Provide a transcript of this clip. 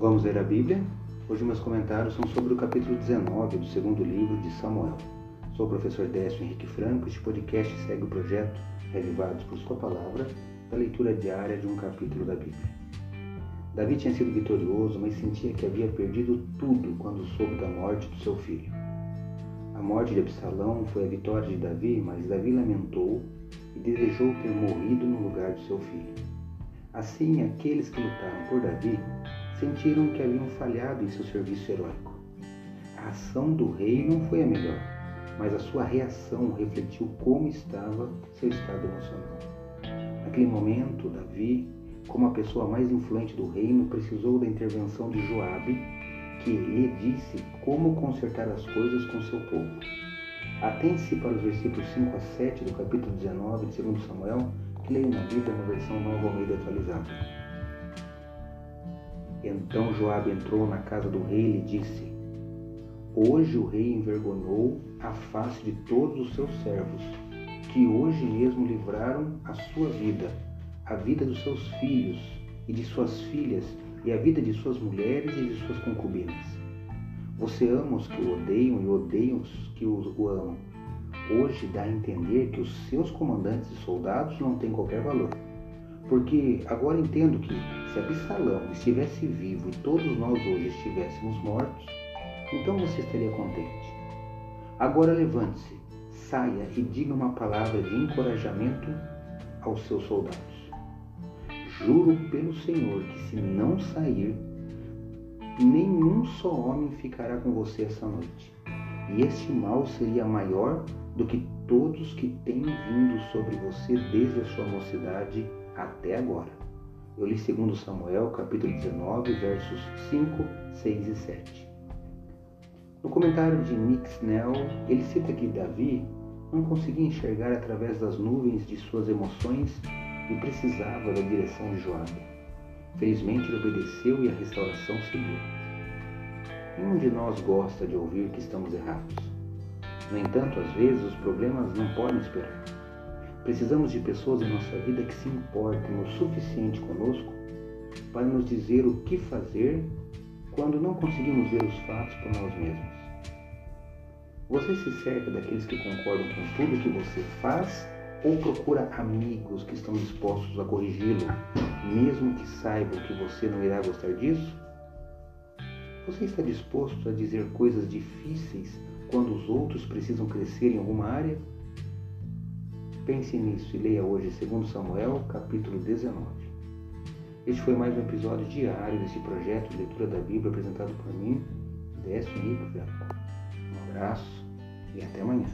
Vamos ler a Bíblia? Hoje meus comentários são sobre o capítulo 19 do segundo livro de Samuel. Sou o professor Décio Henrique Franco. Este podcast segue o projeto Revivados por Sua Palavra, da leitura diária de um capítulo da Bíblia. Davi tinha sido vitorioso, mas sentia que havia perdido tudo quando soube da morte do seu filho. A morte de Absalão foi a vitória de Davi, mas Davi lamentou e desejou ter morrido no lugar de seu filho. Assim, aqueles que lutaram por Davi sentiram que haviam falhado em seu serviço heróico. A ação do rei não foi a melhor, mas a sua reação refletiu como estava seu estado emocional. Naquele momento, Davi, como a pessoa mais influente do reino, precisou da intervenção de Joabe, que lhe disse como consertar as coisas com seu povo. Atente-se para os versículos 5 a 7 do capítulo 19 de 2 Samuel, que leio na Bíblia na versão Nova Almeida atualizada. Então Joabe entrou na casa do rei e lhe disse: Hoje o rei envergonhou a face de todos os seus servos, que hoje mesmo livraram a sua vida, a vida dos seus filhos e de suas filhas, e a vida de suas mulheres e de suas concubinas. Você ama os que o odeiam e odeia os que o amam. Hoje dá a entender que os seus comandantes e soldados não têm qualquer valor porque agora entendo que se Absalão estivesse vivo e todos nós hoje estivéssemos mortos, então você estaria contente. Agora levante-se, saia e diga uma palavra de encorajamento aos seus soldados. Juro pelo Senhor que se não sair, nenhum só homem ficará com você essa noite. E este mal seria maior do que todos que têm vindo sobre você desde a sua mocidade até agora. Eu li 2 Samuel, capítulo 19, versos 5, 6 e 7. No comentário de Nick Snell, ele cita que Davi não conseguia enxergar através das nuvens de suas emoções e precisava da direção de Joabe. Felizmente ele obedeceu e a restauração seguiu. Nenhum de nós gosta de ouvir que estamos errados. No entanto, às vezes os problemas não podem esperar. Precisamos de pessoas em nossa vida que se importem o suficiente conosco para nos dizer o que fazer quando não conseguimos ver os fatos por nós mesmos. Você se cerca daqueles que concordam com tudo que você faz ou procura amigos que estão dispostos a corrigi-lo, mesmo que saibam que você não irá gostar disso? Você está disposto a dizer coisas difíceis quando os outros precisam crescer em alguma área? Pense nisso e leia hoje 2 Samuel, capítulo 19. Este foi mais um episódio diário desse projeto de leitura da Bíblia apresentado por mim, Décio Henrique. Um abraço e até amanhã.